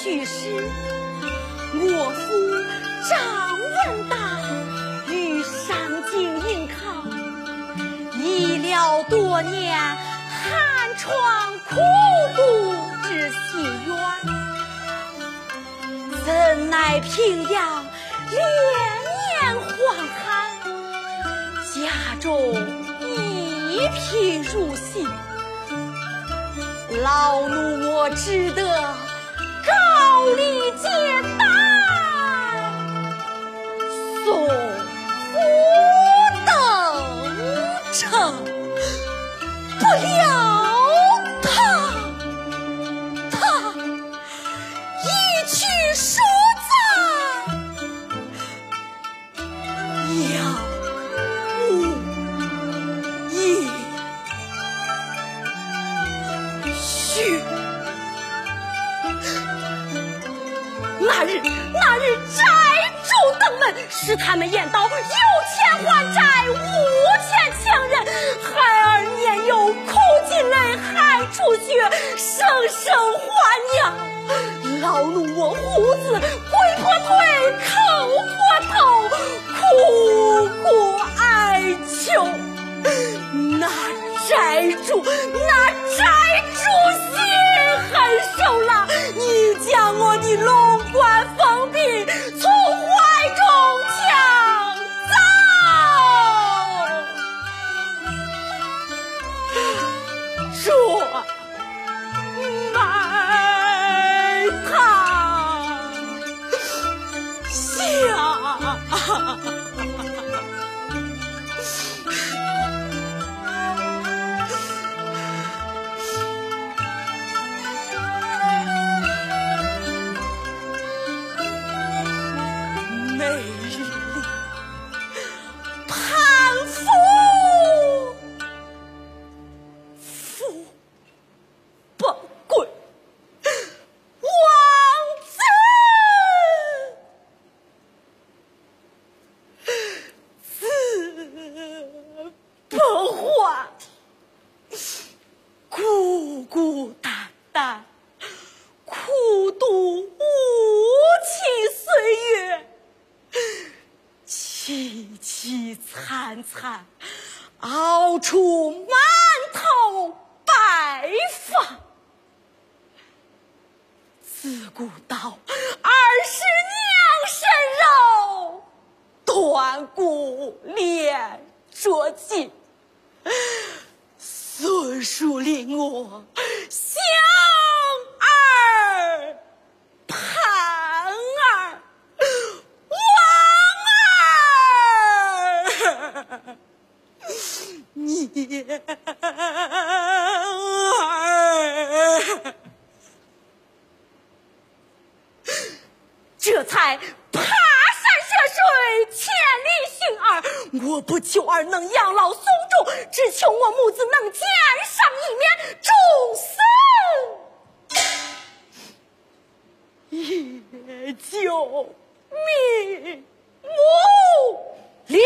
去时，我父张文达于上京应考，医疗多年，寒窗苦读之心远，怎奈平阳连年荒旱，家中一贫如洗。老奴我只得，不料他们言道有钱还债，无钱强人。孩儿年幼，哭尽泪，还出血，声声唤娘。老奴我胡子跪破腿，叩破头，苦苦哀求。那债主，那债主心说埋他下。惨，熬出满头白发。自古道二十娘身肉，断骨连着筋。孙叔令我想儿盼儿 你儿，这才爬山涉水，千里寻儿。我不求儿能养老送终，只求我母子能见上一面，终死 也就瞑目了。